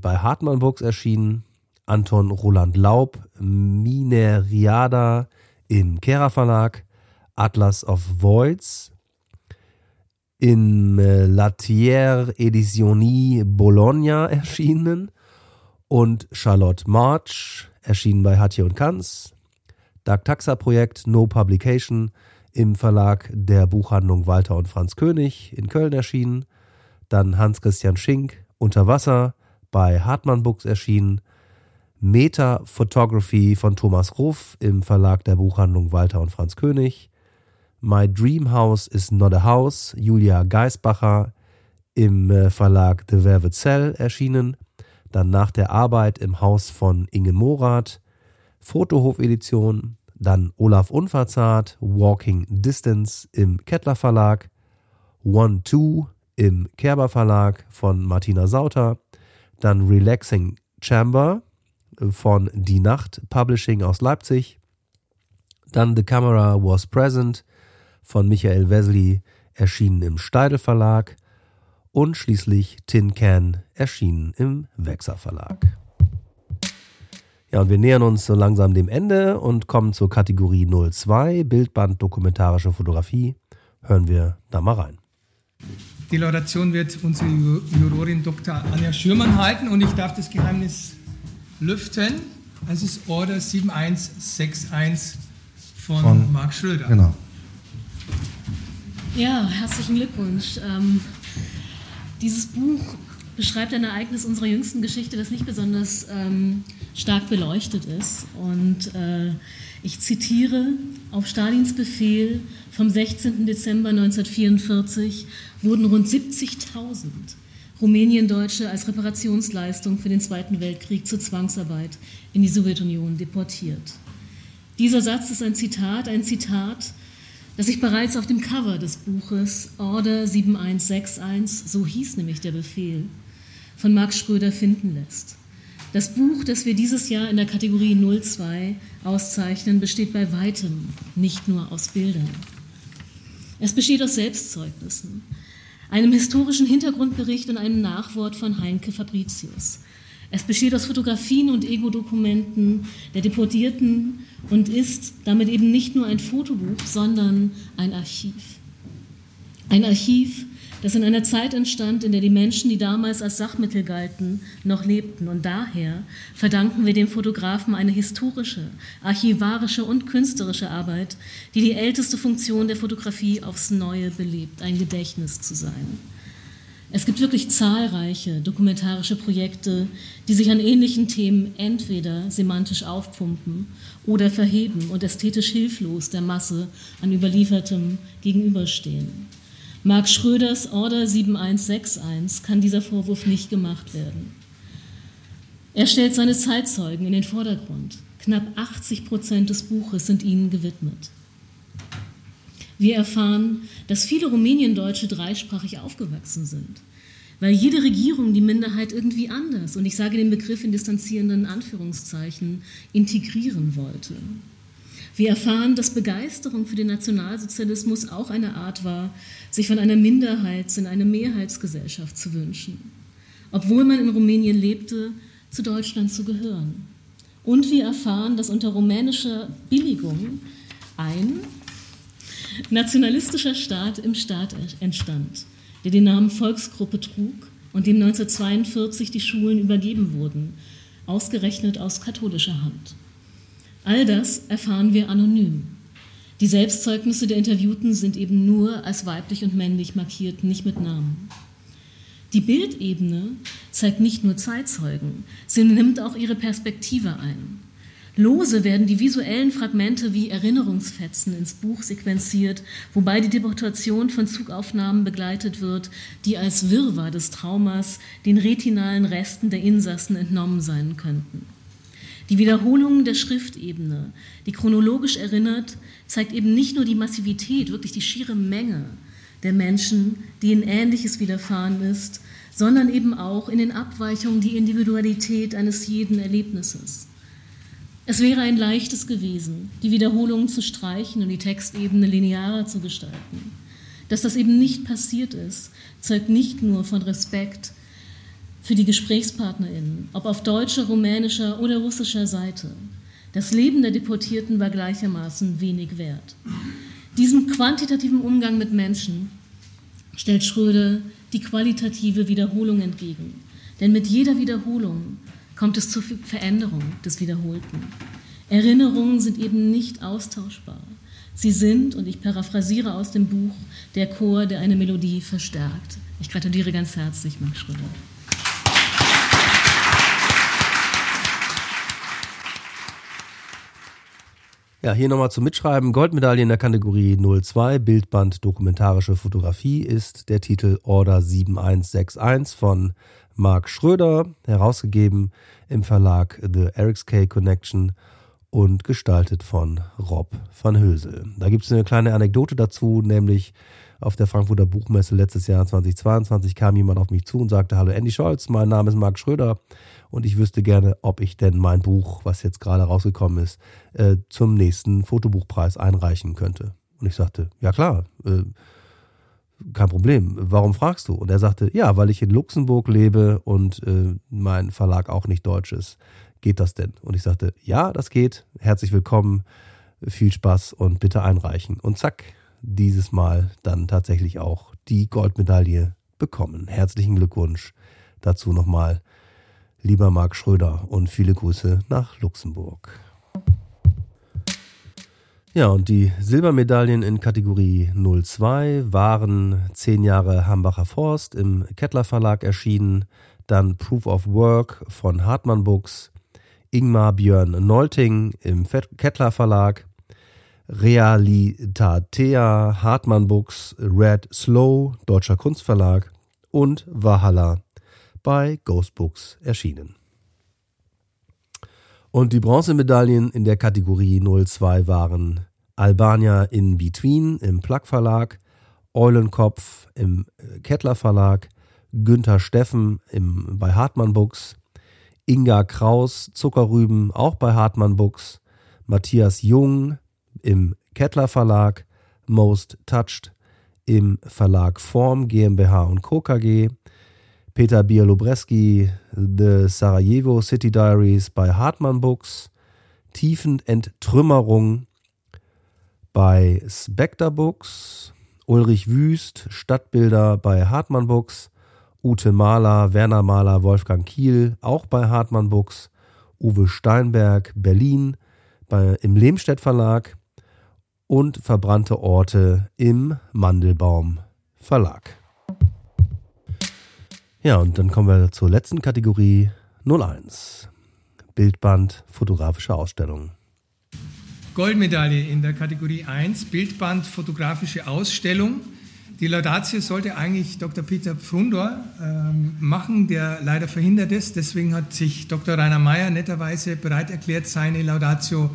bei Hartmann Books erschienen, Anton Roland Laub, Mineriada im Kera Verlag, Atlas of Voids, in äh, Latière Edizioni Bologna erschienen. Und Charlotte March, erschienen bei Hatje und Kanz, Dark Taxa Projekt No Publication im Verlag der Buchhandlung Walter und Franz König in Köln erschienen. Dann Hans-Christian Schink Unter Wasser bei Hartmann Books erschienen. Meta Photography von Thomas Ruff im Verlag der Buchhandlung Walter und Franz König. My Dream House is Not a House, Julia Geisbacher im äh, Verlag The Velvet Cell erschienen. Dann nach der Arbeit im Haus von Inge Morath Fotohof-Edition, dann Olaf Unverzart, Walking Distance im Kettler Verlag, One Two im Kerber Verlag von Martina Sauter, dann Relaxing Chamber von Die Nacht Publishing aus Leipzig, dann The Camera Was Present von Michael Wesley, erschienen im Steidel Verlag und schließlich Tin Can, erschienen im Wechser Verlag. Ja, und wir nähern uns so langsam dem Ende und kommen zur Kategorie 02, Bildband dokumentarische Fotografie. Hören wir da mal rein. Die Lauration wird unsere Jurorin Dr. Anja Schürmann halten und ich darf das Geheimnis lüften. Es ist Order 7161 von, Von- Marc Schröder. Genau. Ja, herzlichen Glückwunsch. Ähm, dieses Buch beschreibt ein Ereignis unserer jüngsten Geschichte, das nicht besonders ähm, stark beleuchtet ist. Und äh, ich zitiere, auf Stalins Befehl vom 16. Dezember 1944 wurden rund 70.000 Rumäniendeutsche als Reparationsleistung für den Zweiten Weltkrieg zur Zwangsarbeit in die Sowjetunion deportiert. Dieser Satz ist ein Zitat, ein Zitat, das sich bereits auf dem Cover des Buches Order 7161, so hieß nämlich der Befehl, von Max Schröder finden lässt. Das Buch, das wir dieses Jahr in der Kategorie 02 auszeichnen, besteht bei weitem nicht nur aus Bildern. Es besteht aus Selbstzeugnissen, einem historischen Hintergrundbericht und einem Nachwort von Heinke Fabricius. Es besteht aus Fotografien und Ego-Dokumenten der Deportierten und ist damit eben nicht nur ein Fotobuch, sondern ein Archiv. Ein Archiv, das in einer Zeit entstand, in der die Menschen, die damals als Sachmittel galten, noch lebten. Und daher verdanken wir dem Fotografen eine historische, archivarische und künstlerische Arbeit, die die älteste Funktion der Fotografie aufs Neue belebt, ein Gedächtnis zu sein. Es gibt wirklich zahlreiche dokumentarische Projekte, die sich an ähnlichen Themen entweder semantisch aufpumpen oder verheben und ästhetisch hilflos der Masse an Überliefertem gegenüberstehen. Marc Schröders Order 7161 kann dieser Vorwurf nicht gemacht werden. Er stellt seine Zeitzeugen in den Vordergrund. Knapp 80 Prozent des Buches sind ihnen gewidmet. Wir erfahren, dass viele Rumäniendeutsche dreisprachig aufgewachsen sind, weil jede Regierung die Minderheit irgendwie anders, und ich sage den Begriff in distanzierenden Anführungszeichen, integrieren wollte. Wir erfahren, dass Begeisterung für den Nationalsozialismus auch eine Art war, sich von einer Minderheits- in eine Mehrheitsgesellschaft zu wünschen, obwohl man in Rumänien lebte, zu Deutschland zu gehören. Und wir erfahren, dass unter rumänischer Billigung ein nationalistischer Staat im Staat entstand, der den Namen Volksgruppe trug und dem 1942 die Schulen übergeben wurden, ausgerechnet aus katholischer Hand. All das erfahren wir anonym. Die Selbstzeugnisse der Interviewten sind eben nur als weiblich und männlich markiert, nicht mit Namen. Die Bildebene zeigt nicht nur Zeitzeugen, sie nimmt auch ihre Perspektive ein. Lose werden die visuellen Fragmente wie Erinnerungsfetzen ins Buch sequenziert, wobei die Deportation von Zugaufnahmen begleitet wird, die als Wirrwarr des Traumas den retinalen Resten der Insassen entnommen sein könnten. Die Wiederholung der Schriftebene, die chronologisch erinnert, zeigt eben nicht nur die Massivität, wirklich die schiere Menge der Menschen, denen Ähnliches widerfahren ist, sondern eben auch in den Abweichungen die Individualität eines jeden Erlebnisses. Es wäre ein leichtes gewesen, die Wiederholungen zu streichen und die Textebene linearer zu gestalten. Dass das eben nicht passiert ist, zeugt nicht nur von Respekt für die GesprächspartnerInnen, ob auf deutscher, rumänischer oder russischer Seite. Das Leben der Deportierten war gleichermaßen wenig wert. Diesem quantitativen Umgang mit Menschen stellt Schröder die qualitative Wiederholung entgegen. Denn mit jeder Wiederholung kommt es zur Veränderung des Wiederholten. Erinnerungen sind eben nicht austauschbar. Sie sind, und ich paraphrasiere aus dem Buch, der Chor, der eine Melodie verstärkt. Ich gratuliere ganz herzlich, Max Schröder. Ja, hier nochmal zum Mitschreiben. Goldmedaille in der Kategorie 02, Bildband Dokumentarische Fotografie ist der Titel Order 7161 von Marc Schröder, herausgegeben im Verlag The Erics K Connection und gestaltet von Rob van Hösel. Da gibt es eine kleine Anekdote dazu, nämlich auf der Frankfurter Buchmesse letztes Jahr 2022 kam jemand auf mich zu und sagte, hallo Andy Scholz, mein Name ist Marc Schröder und ich wüsste gerne, ob ich denn mein Buch, was jetzt gerade rausgekommen ist, äh, zum nächsten Fotobuchpreis einreichen könnte. Und ich sagte, ja klar, äh, kein Problem. Warum fragst du? Und er sagte, ja, weil ich in Luxemburg lebe und äh, mein Verlag auch nicht deutsch ist. Geht das denn? Und ich sagte, ja, das geht. Herzlich willkommen, viel Spaß und bitte einreichen. Und zack, dieses Mal dann tatsächlich auch die Goldmedaille bekommen. Herzlichen Glückwunsch dazu nochmal. Lieber Marc Schröder und viele Grüße nach Luxemburg. Ja, und die Silbermedaillen in Kategorie 02 waren zehn Jahre Hambacher Forst im Kettler Verlag erschienen, dann Proof of Work von Hartmann Books, Ingmar Björn Nolting im Kettler Verlag, Realitatea Hartmann Books, Red Slow, Deutscher Kunstverlag und Valhalla bei Ghost Books erschienen. Und die Bronzemedaillen in der Kategorie 02 waren Albania in Between im Plug Verlag, Eulenkopf im äh, Kettler Verlag, Günther Steffen im, bei Hartmann Books, Inga Kraus Zuckerrüben auch bei Hartmann Books, Matthias Jung im Kettler Verlag, Most Touched im Verlag Form GmbH und Co. KG, Peter Bialobreski, The Sarajevo City Diaries bei Hartmann Books, Tiefenenttrümmerung bei Spectre Books, Ulrich Wüst, Stadtbilder bei Hartmann Books, Ute Mahler, Werner Mahler, Wolfgang Kiel, auch bei Hartmann Books, Uwe Steinberg, Berlin, bei, im Lehmstedt Verlag und Verbrannte Orte im Mandelbaum Verlag. Ja, und dann kommen wir zur letzten Kategorie 01. Bildband, fotografische Ausstellung. Goldmedaille in der Kategorie 1, Bildband, fotografische Ausstellung. Die Laudatio sollte eigentlich Dr. Peter Pfrundor ähm, machen, der leider verhindert ist. Deswegen hat sich Dr. Rainer Mayer netterweise bereit erklärt, seine Laudatio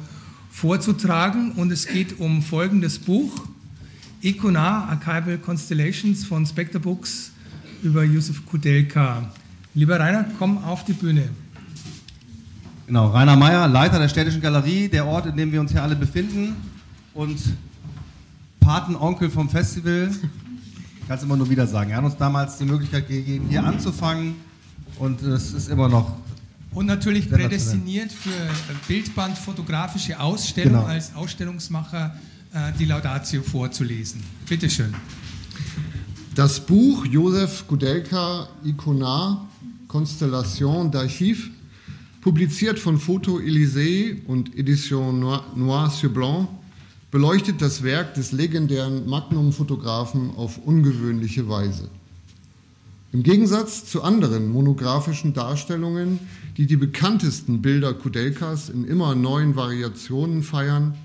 vorzutragen. Und es geht um folgendes Buch: Iconar Archival Constellations von Spectre Books über Yusuf Kudelka. Lieber Rainer, komm auf die Bühne. Genau, Rainer Meyer, Leiter der Städtischen Galerie, der Ort, in dem wir uns hier alle befinden und Patenonkel vom Festival. Ich kann es immer nur wieder sagen. Er hat uns damals die Möglichkeit gegeben, hier anzufangen und es ist immer noch. Und natürlich prädestiniert für Bildband fotografische Ausstellung genau. als Ausstellungsmacher äh, die Laudatio vorzulesen. Bitte schön. Das Buch Josef Gudelka Iconar Constellation d'Archiv, publiziert von Photo Élysée und Edition Noir, Noir sur Blanc, beleuchtet das Werk des legendären Magnum-Fotografen auf ungewöhnliche Weise. Im Gegensatz zu anderen monografischen Darstellungen, die die bekanntesten Bilder Kudelkas in immer neuen Variationen feiern,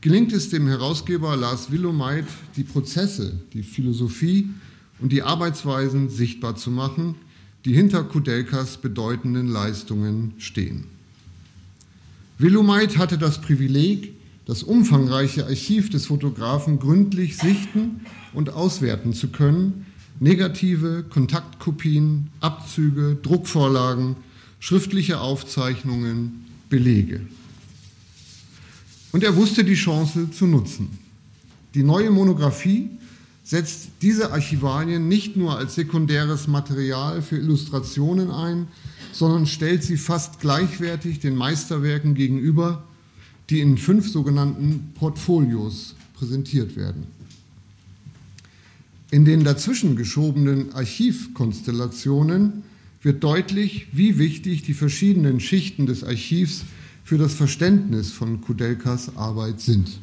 gelingt es dem Herausgeber Lars Willomeit, die Prozesse, die Philosophie und die Arbeitsweisen sichtbar zu machen, die hinter Kudelkas bedeutenden Leistungen stehen. Willumeit hatte das Privileg, das umfangreiche Archiv des Fotografen gründlich sichten und auswerten zu können, negative Kontaktkopien, Abzüge, Druckvorlagen, schriftliche Aufzeichnungen, Belege. Und er wusste die Chance zu nutzen. Die neue Monographie setzt diese Archivalien nicht nur als sekundäres Material für Illustrationen ein, sondern stellt sie fast gleichwertig den Meisterwerken gegenüber, die in fünf sogenannten Portfolios präsentiert werden. In den dazwischen geschobenen Archivkonstellationen wird deutlich, wie wichtig die verschiedenen Schichten des Archivs für das Verständnis von Kudelkas Arbeit sind.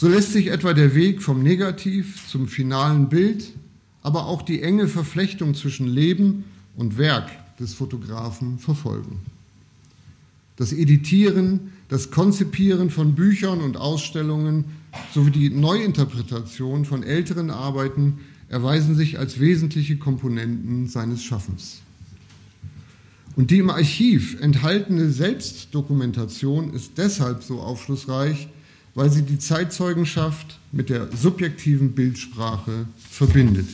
So lässt sich etwa der Weg vom Negativ zum finalen Bild, aber auch die enge Verflechtung zwischen Leben und Werk des Fotografen verfolgen. Das Editieren, das Konzipieren von Büchern und Ausstellungen sowie die Neuinterpretation von älteren Arbeiten erweisen sich als wesentliche Komponenten seines Schaffens. Und die im Archiv enthaltene Selbstdokumentation ist deshalb so aufschlussreich, weil sie die Zeitzeugenschaft mit der subjektiven Bildsprache verbindet.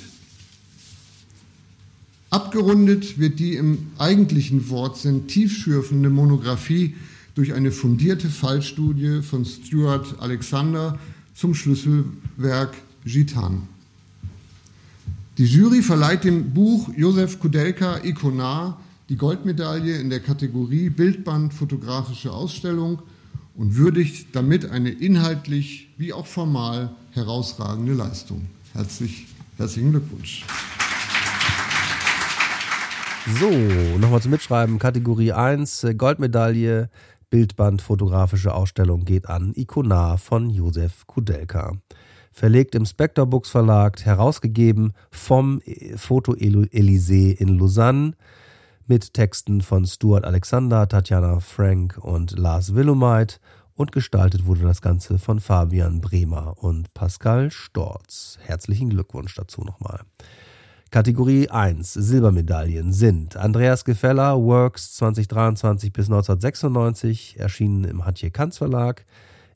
Abgerundet wird die im eigentlichen Wortsinn tiefschürfende Monographie durch eine fundierte Fallstudie von Stuart Alexander zum Schlüsselwerk Gitan. Die Jury verleiht dem Buch Josef Kudelka Ikonar die Goldmedaille in der Kategorie Bildband Fotografische Ausstellung und würdigt damit eine inhaltlich wie auch formal herausragende Leistung. Herzlich, herzlichen Glückwunsch. So, nochmal zum Mitschreiben. Kategorie 1, äh, Goldmedaille, Bildband, fotografische Ausstellung geht an Ikonar von Josef Kudelka. Verlegt im Spectre Books Verlag, herausgegeben vom äh, Foto Elysée in Lausanne mit Texten von Stuart Alexander, Tatjana Frank und Lars Willumeit und gestaltet wurde das Ganze von Fabian Bremer und Pascal Storz. Herzlichen Glückwunsch dazu nochmal. Kategorie 1 Silbermedaillen sind Andreas Gefeller, Works 2023 bis 1996, erschienen im Hatje Kanz Verlag,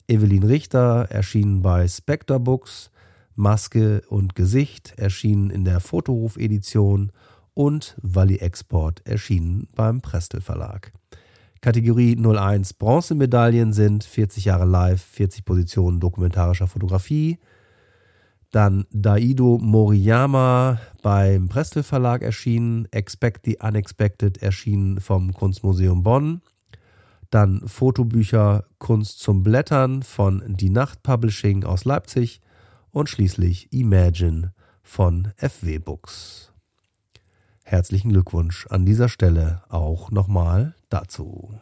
Evelyn Richter, erschienen bei Spectre Books, Maske und Gesicht, erschienen in der Fotoruf-Edition und Walli Export, erschienen beim Prestel Verlag. Kategorie 01 Bronzemedaillen sind 40 Jahre live, 40 Positionen dokumentarischer Fotografie, dann Daido Moriyama beim Prestel Verlag erschienen, Expect the Unexpected erschienen vom Kunstmuseum Bonn. Dann Fotobücher Kunst zum Blättern von Die Nacht Publishing aus Leipzig und schließlich Imagine von FW Books. Herzlichen Glückwunsch an dieser Stelle auch nochmal dazu.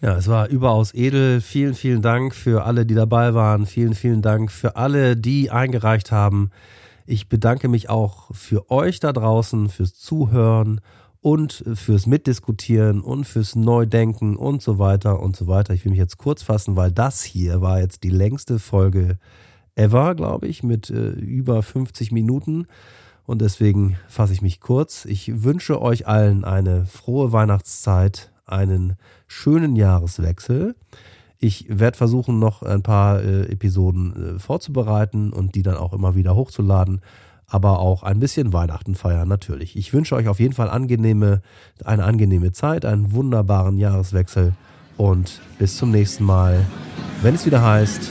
Ja, es war überaus edel. Vielen, vielen Dank für alle, die dabei waren. Vielen, vielen Dank für alle, die eingereicht haben. Ich bedanke mich auch für euch da draußen, fürs Zuhören und fürs Mitdiskutieren und fürs Neudenken und so weiter und so weiter. Ich will mich jetzt kurz fassen, weil das hier war jetzt die längste Folge ever, glaube ich, mit äh, über 50 Minuten. Und deswegen fasse ich mich kurz. Ich wünsche euch allen eine frohe Weihnachtszeit, einen schönen Jahreswechsel. Ich werde versuchen, noch ein paar äh, Episoden äh, vorzubereiten und die dann auch immer wieder hochzuladen, aber auch ein bisschen Weihnachten feiern natürlich. Ich wünsche euch auf jeden Fall angenehme, eine angenehme Zeit, einen wunderbaren Jahreswechsel und bis zum nächsten Mal, wenn es wieder heißt.